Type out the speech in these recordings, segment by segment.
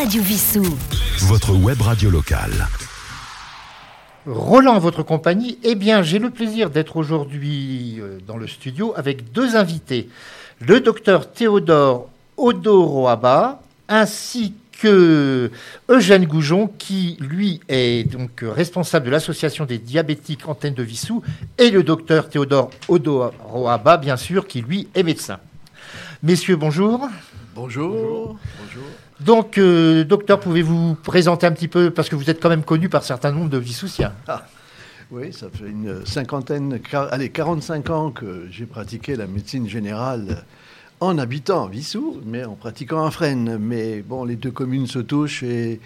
Radio Vissou. Votre web radio locale. Roland, votre compagnie. Eh bien, j'ai le plaisir d'être aujourd'hui euh, dans le studio avec deux invités. Le docteur Théodore Odoroaba ainsi que Eugène Goujon, qui lui est donc responsable de l'association des diabétiques Antenne de Vissou, et le docteur Théodore Odoroaba, bien sûr, qui lui est médecin. Messieurs, bonjour. Bonjour. Bonjour. Donc, euh, docteur, pouvez-vous présenter un petit peu, parce que vous êtes quand même connu par certains nombres de Vissoussiens. Ah, oui, ça fait une cinquantaine, allez, 45 ans que j'ai pratiqué la médecine générale en habitant Vissou, mais en pratiquant un Fresnes. Mais bon, les deux communes se touchent et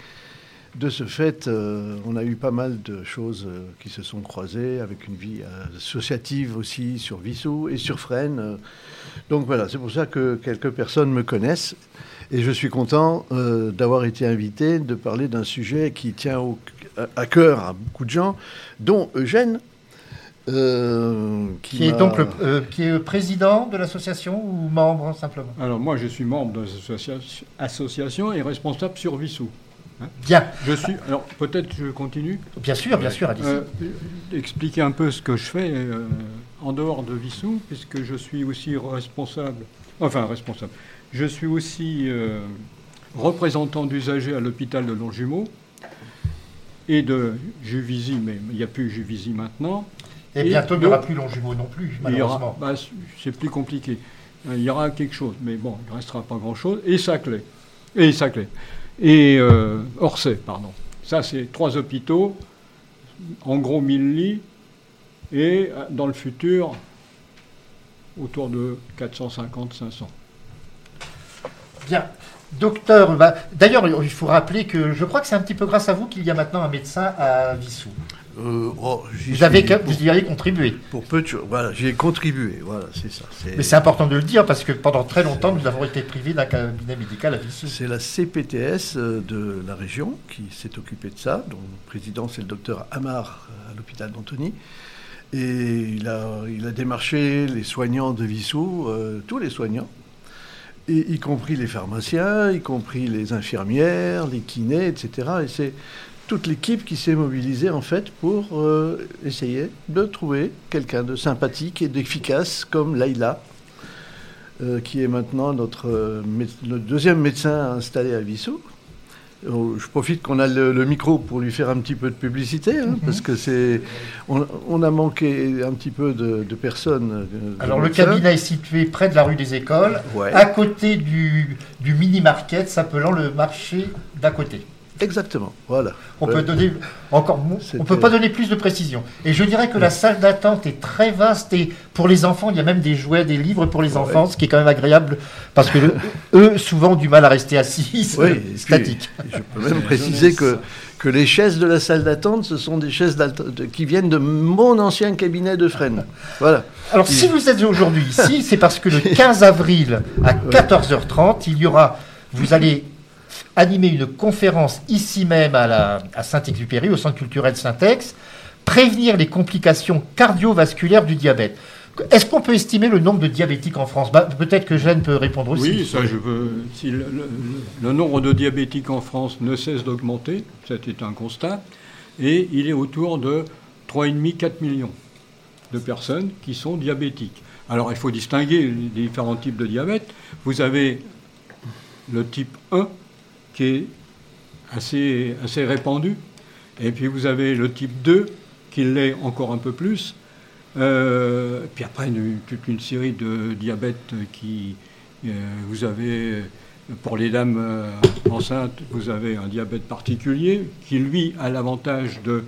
de ce fait, euh, on a eu pas mal de choses euh, qui se sont croisées avec une vie associative aussi sur Vissou et sur Fresnes. Donc voilà, c'est pour ça que quelques personnes me connaissent. Et je suis content euh, d'avoir été invité, de parler d'un sujet qui tient à cœur à beaucoup de gens, dont Eugène. Euh, qui, est donc euh, qui est président de l'association ou membre simplement? Alors moi je suis membre de l'association et responsable sur Vissou. Hein. bien. Je suis. Alors peut-être je continue? Bien sûr, bien sûr. expliquer un peu ce que je fais en dehors de Vissou, puisque je suis aussi responsable. Enfin responsable. Je suis aussi euh, représentant d'usagers à l'hôpital de Longjumeau et de Juvisy, mais il n'y a plus Juvisy maintenant. Et, bientôt, il n'y aura plus Longjumeau non plus, malheureusement. Bah, c'est plus compliqué. Il y aura quelque chose, mais bon, il ne restera pas grand-chose. Et Saclay. Et Saclay. Et euh, Orsay, pardon. Ça, c'est trois hôpitaux, en gros 1000 lits, et euh, dans le futur, autour de 450-500. Bien. Docteur, bah, d'ailleurs, il faut rappeler que je crois que c'est un petit peu grâce à vous qu'il y a maintenant un médecin à Vissou. Euh, oh, vous, avez, vous y avez contribué. Pour peu de choses. Voilà, j'ai contribué. Voilà, c'est ça. Mais c'est important de le dire parce que pendant très longtemps, nous avons été privés d'un cabinet médical à Vissou. C'est la CPTS euh, de la région qui s'est occupée de ça, dont le président c'est le docteur Amar euh, à l'hôpital d'Antony. Et il a, il a démarché les soignants de Vissou, tous les soignants, y compris les pharmaciens, y compris les infirmières, les kinés, etc. Et c'est toute l'équipe qui s'est mobilisée en fait pour euh, essayer de trouver quelqu'un de sympathique et d'efficace comme Laïla, euh, qui est maintenant notre, euh, notre, deuxième médecin installé à Vissou, je profite qu'on a le, micro pour lui faire un petit peu de publicité, hein, mhm. parce que c'est, on, a manqué un petit peu de, personnes. Euh, Alors le cabinet est situé près de la rue des Écoles, à côté du, du mini market s'appelant le marché d'à côté. Exactement, voilà. On peut donner encore, on peut pas donner plus de précision. Et je dirais que la salle d'attente est très vaste et pour les enfants, il y a même des jouets, des livres pour les enfants, ce qui est quand même agréable parce que eux, souvent, ont du mal à rester assis, oui, statiques. Je peux même préciser que que les chaises de la salle d'attente, ce sont des chaises qui viennent de mon ancien cabinet de Fresnes. Voilà. Alors, si vous êtes aujourd'hui ici, c'est parce que le 15 avril à 14h30, il y aura, vous allez animé une conférence ici même à, Saint-Exupéry, au Centre culturel Saint-Ex, prévenir les complications cardiovasculaires du diabète. Est-ce qu'on peut estimer le nombre de diabétiques en France? Bah, Peut-être que Jeanne peut répondre aussi. Oui, ça je veux. Si le, nombre de diabétiques en France ne cesse d'augmenter, c'est un constat, et il est autour de 3,5-4 millions de personnes qui sont diabétiques. Alors il faut distinguer les différents types de diabète. Vous avez le type 1, qui est assez, assez répandu. Et puis vous avez le type 2, qui l'est encore un peu plus. Euh, puis après, toute une série de diabètes qui. Euh, vous avez, pour les dames euh, enceintes, vous avez un diabète particulier qui, lui, a l'avantage de,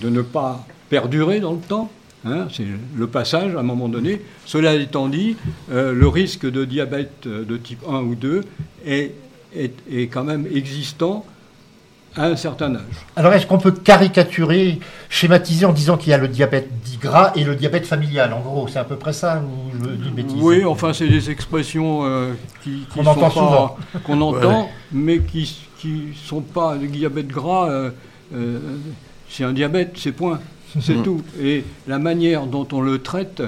de ne pas perdurer dans le temps. Hein, c'est le passage à un moment donné. Cela étant dit, le risque de diabète de type 1 ou 2 est est, quand même existant à un certain âge. Alors est-ce qu'on peut caricaturer, schématiser en disant qu'il y a le diabète dit gras et le diabète familial? En gros, c'est à peu près ça ou je dis bêtise? Oui, enfin c'est des expressions euh, qui, qu'on entend souvent, qu'on entend, mais qui ne sont pas le diabète gras. Euh, euh, c'est un diabète, c'est point, c'est tout. Et la manière dont on le traite,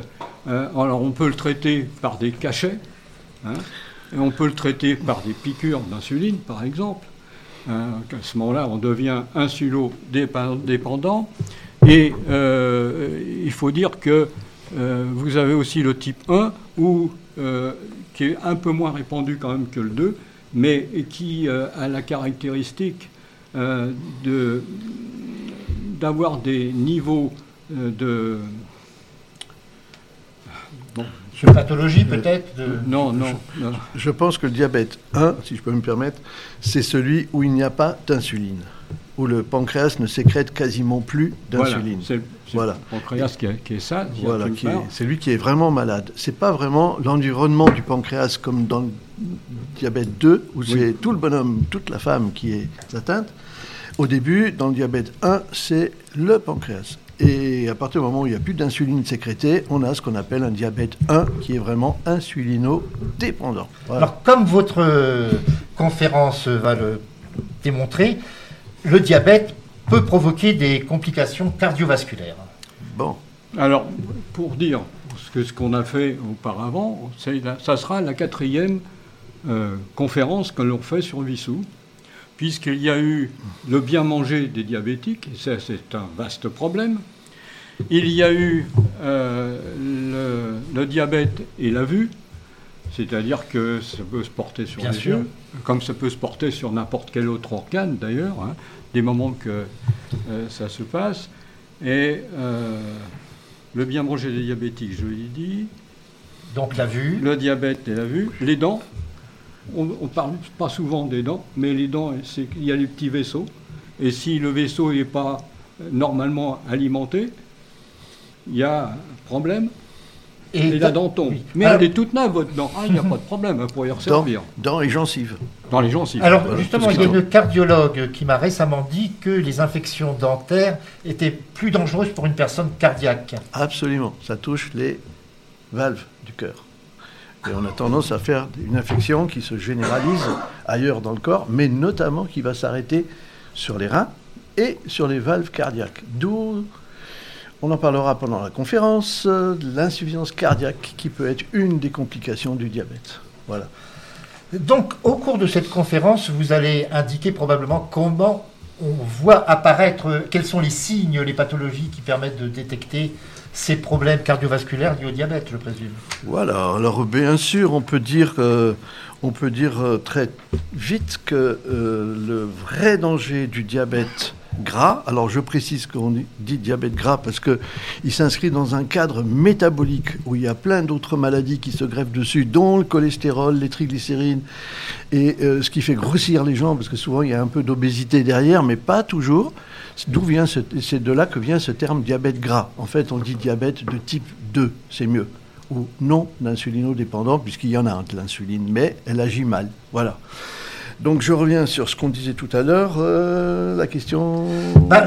alors on peut le traiter par des cachets. Hein, on peut le traiter par des piqûres d'insuline, par exemple. Hein, à ce moment-là, on devient insulo-dépendant. Et euh, il faut dire que euh, vous avez aussi le type 1, où, euh, qui est un peu moins répandu quand même que le 2, mais qui a la caractéristique d'avoir des niveaux de de pathologie peut-être Non, non, Je pense que le diabète 1, si je peux me permettre, c'est celui où il n'y a pas d'insuline, où le pancréas ne sécrète quasiment plus d'insuline. Voilà, c'est le pancréas qui, est ça. Voilà, c'est lui qui est vraiment malade. C'est pas vraiment l'environnement du pancréas comme dans le diabète 2, où c'est tout le bonhomme, toute la femme qui est atteinte. Au début, dans le diabète 1, c'est le pancréas. Et à partir du moment où il n'y a plus d'insuline sécrétée, on a ce qu'on appelle un diabète 1 qui est vraiment insulino-dépendant. Alors, comme votre euh, conférence va le démontrer, le diabète peut provoquer des complications cardiovasculaires. Bon. Alors, pour dire ce qu'on a fait auparavant, ça sera la quatrième euh, conférence que l'on fait sur Vissou puisqu'il y a eu le bien manger des diabétiques, et ça c'est un vaste problème. Il y a eu euh, le, diabète et la vue, c'est-à-dire que ça peut se porter sur les yeux, comme ça peut se porter sur n'importe quel autre organe d'ailleurs, hein, des moments que euh, ça se passe. Et euh, le bien manger des diabétiques, je l'ai dit. Donc la vue. Le diabète et la vue. Les dents, on ne parle pas souvent des dents, mais les dents, il y a les petits vaisseaux. Et si le vaisseau n'est pas normalement alimenté, il y a un problème. Et, la dent tombe. Mais elle est toute neuve, votre dent. Ah, il n'y a pas de problème, vous pourrait y resservir. Dans, les gencives. Dans les gencives. Alors, justement, il y a une cardiologue qui m'a récemment dit que les infections dentaires étaient plus dangereuses pour une personne cardiaque. Absolument. Ça touche les valves du cœur. Et on a tendance à faire une infection qui se généralise ailleurs dans le corps, mais notamment qui va s'arrêter sur les reins et sur les valves cardiaques. D'où, on en parlera pendant la conférence, l'insuffisance cardiaque qui peut être une des complications du diabète. Voilà. Donc, au cours de cette conférence, vous allez indiquer probablement comment on voit apparaître, quels sont les signes, les pathologies qui permettent de détecter ces problèmes cardiovasculaires liés au diabète, je présume. Voilà, alors bien sûr, on peut dire, on peut dire euh, très vite que euh, le vrai danger du diabète gras, alors je précise qu'on dit diabète gras parce qu'il s'inscrit dans un cadre métabolique où il y a plein d'autres maladies qui se greffent dessus, dont le cholestérol, les triglycérides, et euh, ce qui fait grossir les gens, parce que souvent il y a un peu d'obésité derrière, mais pas toujours. D'où vient c'est de là que vient ce terme diabète gras. En fait, on dit diabète de type 2, c'est mieux. Ou non insulino-dépendant, puisqu'il y en a de l'insuline, mais elle agit mal. Voilà. Donc je reviens sur ce qu'on disait tout à l'heure. Euh, la question. Bah,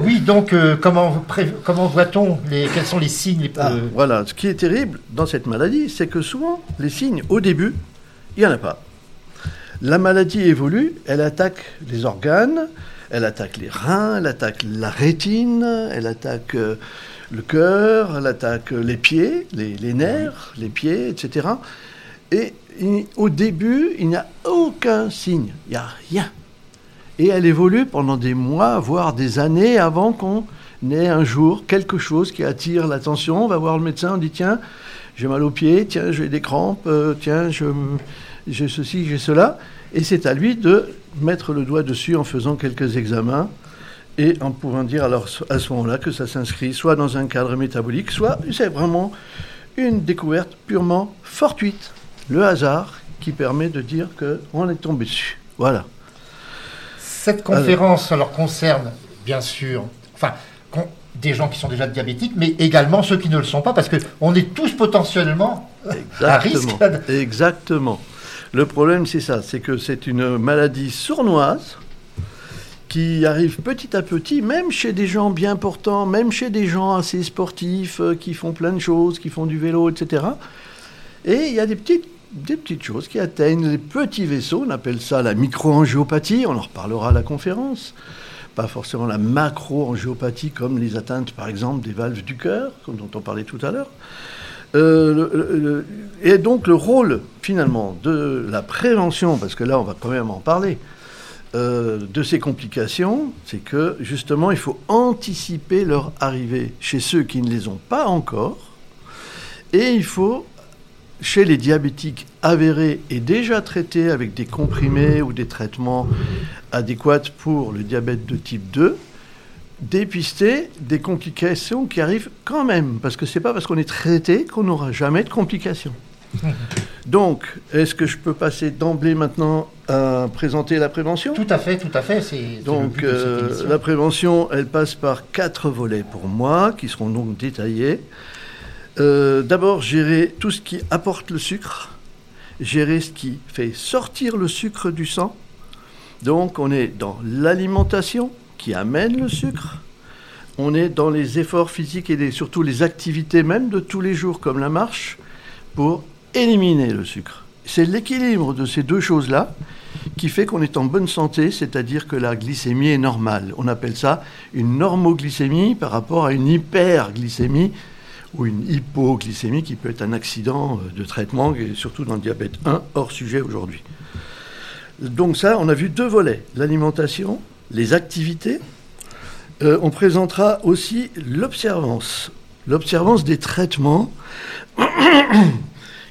oui, donc euh, comment, comment voit-on les, Quels sont les signes ah, Voilà, ce qui est terrible dans cette maladie, c'est que souvent, les signes, au début, il n'y en a pas. La maladie évolue, elle attaque les organes, elle attaque les reins, elle attaque la rétine, elle attaque euh, le cœur, elle attaque les pieds, les, nerfs, les pieds, etc. Et au début, il n'y a aucun signe, il n'y a rien. Et elle évolue pendant des mois, voire des années avant qu'on ait un jour quelque chose qui attire l'attention. On va voir le médecin, on dit tiens, j'ai mal aux pieds, tiens, j'ai des crampes, euh, tiens, j'ai ceci, j'ai cela. Et c'est à lui de mettre le doigt dessus en faisant quelques examens et en pouvant dire alors à ce moment-là que ça s'inscrit soit dans un cadre métabolique, soit c'est vraiment une découverte purement fortuite, le hasard qui permet de dire qu'on est tombé dessus. Voilà. Cette conférence alors, concerne bien sûr, enfin, des gens qui sont déjà diabétiques, mais également ceux qui ne le sont pas, parce qu'on est tous potentiellement à risque. Exactement. Le problème, c'est ça, c'est que c'est une maladie sournoise qui arrive petit à petit, même chez des gens bien portants, même chez des gens assez sportifs, euh, qui font plein de choses, qui font du vélo, etc. Et il y a des petites, des petites choses qui atteignent les petits vaisseaux, on appelle ça la microangiopathie, on en reparlera à la conférence. Pas forcément la macroangiopathie comme les atteintes, par exemple, des valves du cœur, dont on parlait tout à l'heure. Euh, et donc le rôle finalement de la prévention, parce que là on va quand même en parler, euh, de ces complications, c'est que justement, il faut anticiper leur arrivée chez ceux qui ne les ont pas encore, et il faut, chez les diabétiques avérés et déjà traités avec des comprimés ou des traitements adéquats pour le diabète de type 2, dépister des complications qui arrivent quand même, parce que c'est pas parce qu'on est traité qu'on n'aura jamais de complications. Donc, est-ce que je peux passer d'emblée maintenant à présenter la prévention? Tout à fait, tout à fait. C'est donc euh, la prévention, elle passe par quatre volets pour moi, qui seront donc détaillés. Euh, d'abord, gérer tout ce qui apporte le sucre, gérer ce qui fait sortir le sucre du sang. Donc, on est dans l'alimentation qui amène le sucre. On est dans les efforts physiques et surtout les activités même de tous les jours, comme la marche, pour éliminer le sucre. C'est l'équilibre de ces deux choses-là qui fait qu'on est en bonne santé, c'est-à-dire que la glycémie est normale. On appelle ça une normoglycémie par rapport à une hyperglycémie ou une hypoglycémie qui peut être un accident de traitement, surtout dans le diabète 1, hors sujet aujourd'hui. Donc ça, on a vu deux volets, l'alimentation, les activités. Euh, on présentera aussi l'observance, l'observance des traitements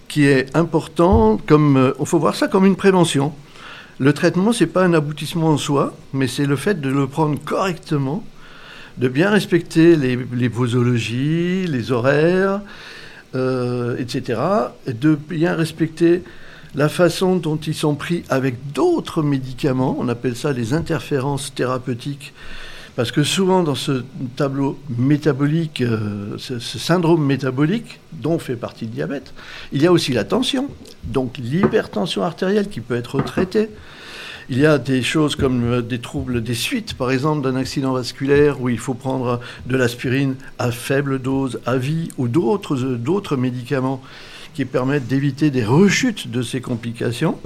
qui est important. Comme, euh, il faut voir ça comme une prévention. Le traitement, ce n'est pas un aboutissement en soi, mais c'est le fait de le prendre correctement, de bien respecter les, posologies, les horaires, euh, etc., et de bien respecter la façon dont ils sont pris avec d'autres médicaments. On appelle ça les interférences thérapeutiques parce que souvent dans ce tableau métabolique, euh, ce, syndrome métabolique dont fait partie le diabète, il y a aussi la tension, donc l'hypertension artérielle qui peut être traitée. Il y a des choses comme euh, des troubles des suites, par exemple d'un accident vasculaire où il faut prendre de l'aspirine à faible dose, à vie, ou d'autres, euh, d'autres médicaments qui permettent d'éviter des rechutes de ces complications.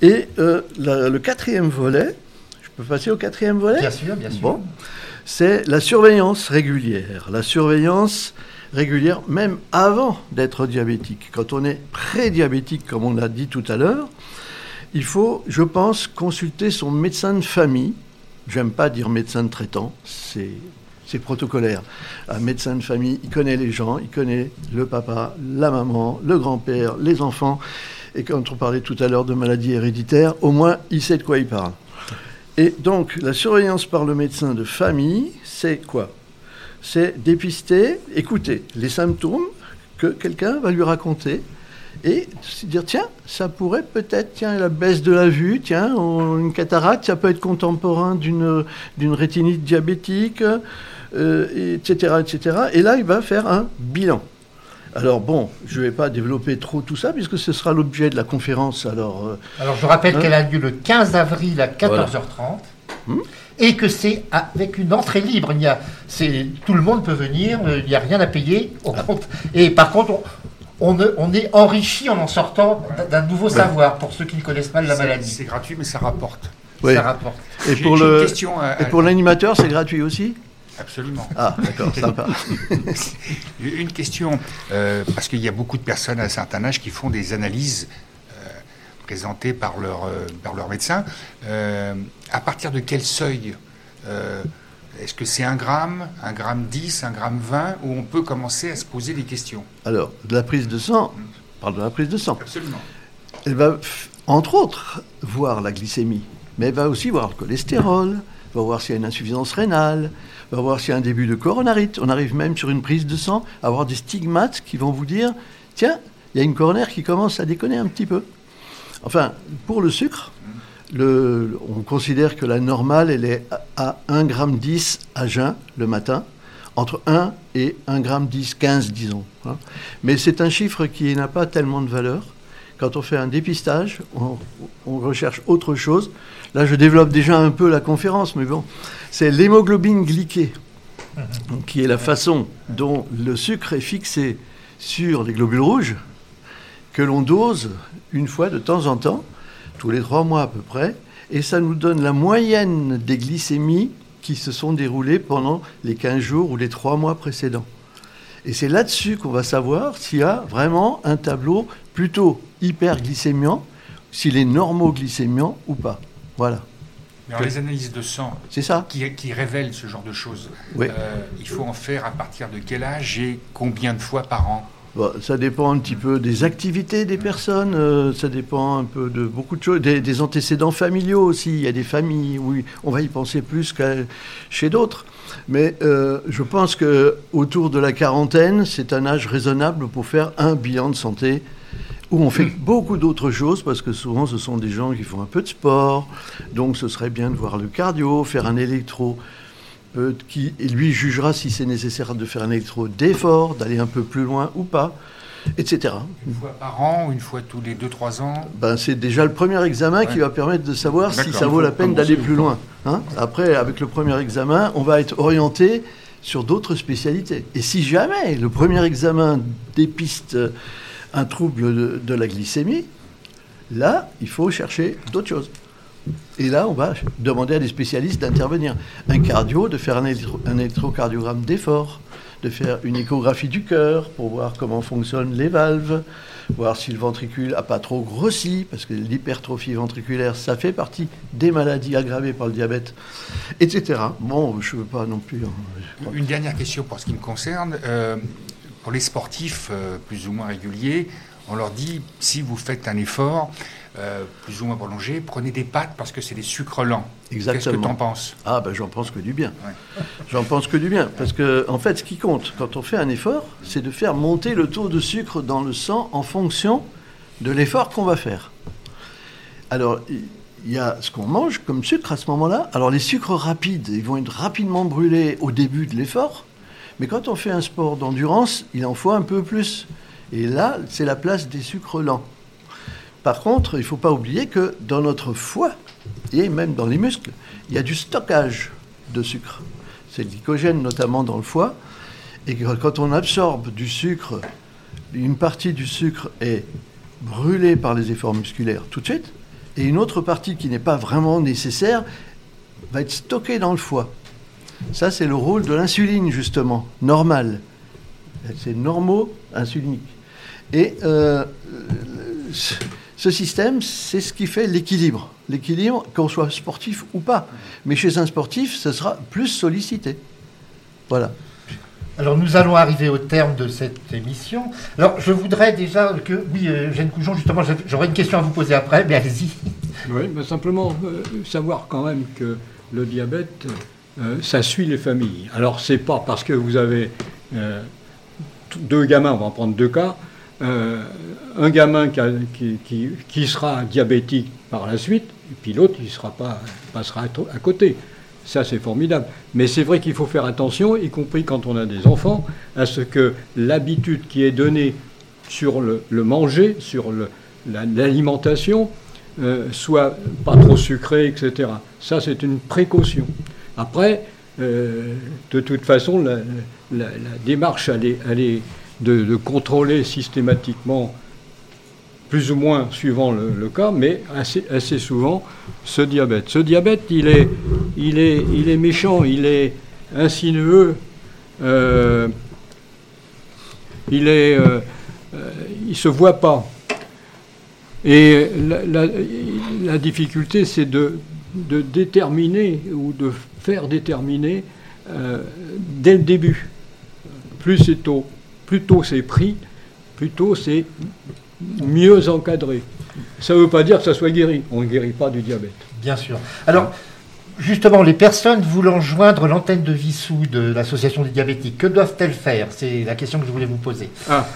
Et le quatrième volet, peux passer au quatrième volet? Bien sûr, bien sûr. Bon, c'est la surveillance régulière. La surveillance régulière, même avant d'être diabétique. Quand on est prédiabétique, comme on l'a dit tout à l'heure, il faut, je pense, consulter son médecin de famille. J'aime pas dire médecin de traitant, c'est c'est protocolaire. Un médecin de famille, il connaît les gens, il connaît le papa, la maman, le grand-père, les enfants. Et quand on parlait tout à l'heure de maladies héréditaires, au moins il sait de quoi il parle. Et donc, la surveillance par le médecin de famille, c'est quoi? C'est dépister, écouter les symptômes que quelqu'un va lui raconter et se dire tiens, ça pourrait peut-être, tiens, la baisse de la vue, tiens, une cataracte, ça peut être contemporain d'une, d'une rétinite diabétique, euh, etc., etc. Et là, il va faire un bilan. Alors bon, je ne vais pas développer trop tout ça puisque ce sera l'objet de la conférence. Alors, euh, alors je rappelle hein qu'elle a lieu le 15 avril à 14h30 hmm et que c'est avec une entrée libre. Il y a, tout le monde peut venir, euh, il n'y a rien à payer. Ah. Et par contre, on, on, est enrichi en en sortant d'un nouveau savoir pour ceux qui ne connaissent pas la maladie. C'est gratuit, mais ça rapporte. Ça rapporte. Et pour, le, et pour l'animateur, c'est gratuit aussi? Absolument. Ah, d'accord, sympa. Une question, euh, parce qu'il y a beaucoup de personnes à un certain âge qui font des analyses euh, présentées par leur, euh, par leur médecin. à partir de quel seuil Est-ce que c'est un gramme, un gramme 10, un gramme 20, où on peut commencer à se poser des questions Alors, de la prise de sang, on parle de la prise de sang. Absolument. Elle va, entre autres, voir la glycémie, mais elle va aussi voir le cholestérol, va voir s'il y a une insuffisance rénale, va voir s'il y a un début de coronarite. On arrive même sur une prise de sang à avoir des stigmates qui vont vous dire tiens, il y a une coronaire qui commence à déconner un petit peu. Enfin, pour le sucre, on considère que la normale, elle est à 1,10 g à jeun le matin, entre 1 et 1,10 g, 15 disons. Hein. Mais c'est un chiffre qui n'a pas tellement de valeur. Quand on fait un dépistage, on, on recherche autre chose. Là, je développe déjà un peu la conférence, mais bon, c'est l'hémoglobine glyquée, qui est la façon dont le sucre est fixé sur les globules rouges, que l'on dose une fois de temps en temps, tous les trois mois à peu près, et ça nous donne la moyenne des glycémies qui se sont déroulées pendant les 15 jours ou les trois mois précédents. Et c'est là-dessus qu'on va savoir s'il y a vraiment un tableau plutôt hyperglycémiant, s'il est normoglycémiant ou pas. Voilà. Alors, les analyses de sang C'est ça. qui, qui révèlent ce genre de choses, Oui. euh, il faut en faire à partir de quel âge et combien de fois par an? Bon, ça dépend un petit peu des activités des personnes, euh, ça dépend un peu de beaucoup de choses, des, des antécédents familiaux aussi. Il y a des familles où on va y penser plus qu'à chez d'autres. Mais euh, je pense que autour de la quarantaine, c'est un âge raisonnable pour faire un bilan de santé où on fait beaucoup d'autres choses parce que souvent ce sont des gens qui font un peu de sport. Donc ce serait bien de voir le cardio, faire un électro qui lui jugera si c'est nécessaire de faire un électro d'effort, d'aller un peu plus loin ou pas, etc. Une fois par an une fois tous les 2-3 ans Ben, c'est déjà le premier examen qui va permettre de savoir si ça vaut la peine d'aller plus loin. hein. Après, avec le premier examen, on va être orienté sur d'autres spécialités. Et si jamais le premier examen dépiste euh, un trouble de, de la glycémie, là, il faut chercher d'autres choses. Et là, on va demander à des spécialistes d'intervenir. Un cardio, de faire un, électro- un électrocardiogramme d'effort, de faire une échographie du cœur pour voir comment fonctionnent les valves, voir si le ventricule n'a pas trop grossi, parce que l'hypertrophie ventriculaire, ça fait partie des maladies aggravées par le diabète, etc. Bon, je ne veux pas non plus... hein, Une dernière question pour ce qui me concerne. Euh, pour les sportifs euh, plus ou moins réguliers, on leur dit si vous faites un effort euh, plus ou moins prolongé, prenez des pâtes parce que c'est des sucres lents. Qu'est-ce que Exactement. tu en penses Ah ben j'en pense que du bien. Ouais. J'en pense que du bien. Parce que en fait, ce qui compte quand on fait un effort, c'est de faire monter le taux de sucre dans le sang en fonction de l'effort qu'on va faire. Alors, il y a ce qu'on mange comme sucre à ce moment-là. Alors les sucres rapides, ils vont être rapidement brûlés au début de l'effort. Mais quand on fait un sport d'endurance, il en faut un peu plus. Et là, c'est la place des sucres lents. Par contre, il ne faut pas oublier que dans notre foie, et même dans les muscles, il y a du stockage de sucre. C'est le glycogène notamment dans le foie. Et quand on absorbe du sucre, une partie du sucre est brûlée par les efforts musculaires tout de suite, et une autre partie qui n'est pas vraiment nécessaire va être stockée dans le foie. Ça, c'est le rôle de l'insuline, justement, normal. C'est normo-insulinique. Et euh, ce- système, c'est ce qui fait l'équilibre. L'équilibre, qu'on soit sportif ou pas. Mais chez un sportif, ce sera plus sollicité. Voilà. Alors nous allons arriver au terme de cette émission. Alors je voudrais déjà que, oui, euh, Eugène Coujon, justement, j'aurais une question à vous poser après, mais allez-y. Oui, mais simplement euh, savoir quand même que le diabète, euh, ça suit les familles. Alors, c'est pas parce que vous avez euh, deux gamins, on va en prendre deux cas, euh, un gamin qui, qui- sera diabétique par la suite, et puis l'autre, il sera pas, passera à, à côté. Ça, c'est formidable. Mais c'est vrai qu'il faut faire attention, y compris quand on a des enfants, à ce que l'habitude qui est donnée sur le, manger, sur l'alimentation, euh, soit pas trop sucrée, etc. Ça, c'est une précaution. Après, euh, de toute façon, la, démarche, elle est de, contrôler systématiquement, plus ou moins suivant le, cas, mais assez, souvent, ce diabète. Ce diabète, il est, il est, il est méchant, il est insinueux, euh, il est, euh, euh, se voit pas. Et la, difficulté, c'est de, déterminer ou de faire déterminer dès le début. Plus c'est tôt, plus tôt c'est pris, plus tôt c'est mieux encadré. Ça ne veut pas dire que ça soit guéri. On ne guérit pas du diabète. Bien sûr. Alors, justement, les personnes voulant joindre l'antenne de Vissou de l'association des diabétiques, que doivent-elles faire? C'est la question que je voulais vous poser. Ah,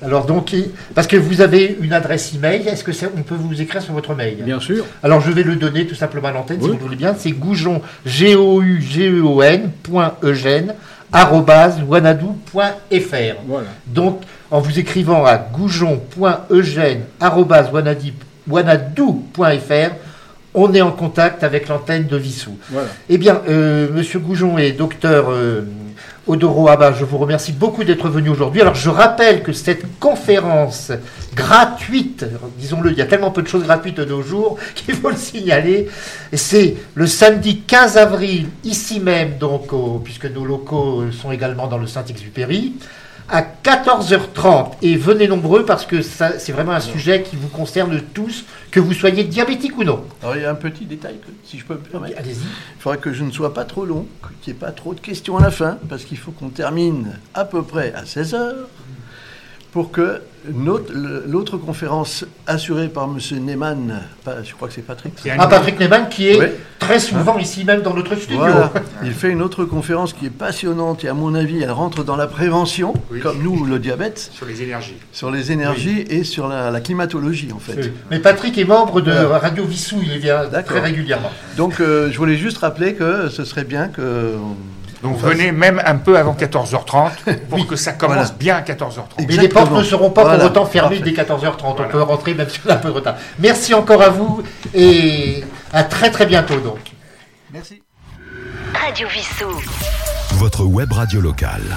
Alors donc, parce que vous avez une adresse email, est-ce que on peut vous écrire sur votre mail? Bien sûr. Alors je vais le donner tout simplement à l'antenne si vous le voulez bien. C'est goujon, g o u g e o n point eugène arobase wanadoo.fr. Voilà. Donc en vous écrivant à goujon.eugène arobase wanadi- wanadoo.fr, on est en contact avec l'antenne de Vissou. voilà. Eh bien, euh, Monsieur Goujon et Docteur euh, Odoro Abba, je vous remercie beaucoup d'être venu aujourd'hui. Alors, je rappelle que cette conférence gratuite, disons-le, il y a tellement peu de choses gratuites de nos jours qu'il faut le signaler. C'est le samedi 15 avril, ici même, donc, puisque nos locaux sont également dans le Saint-Exupéry, à 14h30. Et venez nombreux parce que ça, c'est vraiment un sujet qui vous concerne tous, que vous soyez diabétique ou non. Alors il y a un petit détail, que, si je peux me permettre. Allez-y. Il faudrait que je ne sois pas trop long, qu'il n'y ait pas trop de questions à la fin, parce qu'il faut qu'on termine à peu près à 16h pour que notre- l'autre conférence assurée par M. Neyman, je crois que c'est Patrick, Ah, Patrick Neyman qui est Oui. Très souvent ici même dans notre studio. Voilà. Il fait une autre conférence qui est passionnante et à mon avis, elle rentre dans la prévention, Oui. comme nous, le diabète, Sur les énergies. sur les énergies et sur la, la climatologie en fait. Mais Patrick est membre de Voilà. Radio Vissou, il y vient D'accord. très régulièrement. Donc euh, je voulais juste rappeler que ce serait bien que... Donc fasse- venez même un peu avant 14h30 pour que ça commence Voilà. bien à 14h30. Mais les portes ne seront pas Voilà. pour autant fermées Parfait. dès 14h30. Voilà. On peut rentrer même si on a un peu de retard. Merci encore à vous et à très très bientôt donc. Merci. Radio Vissou. Votre web radio locale.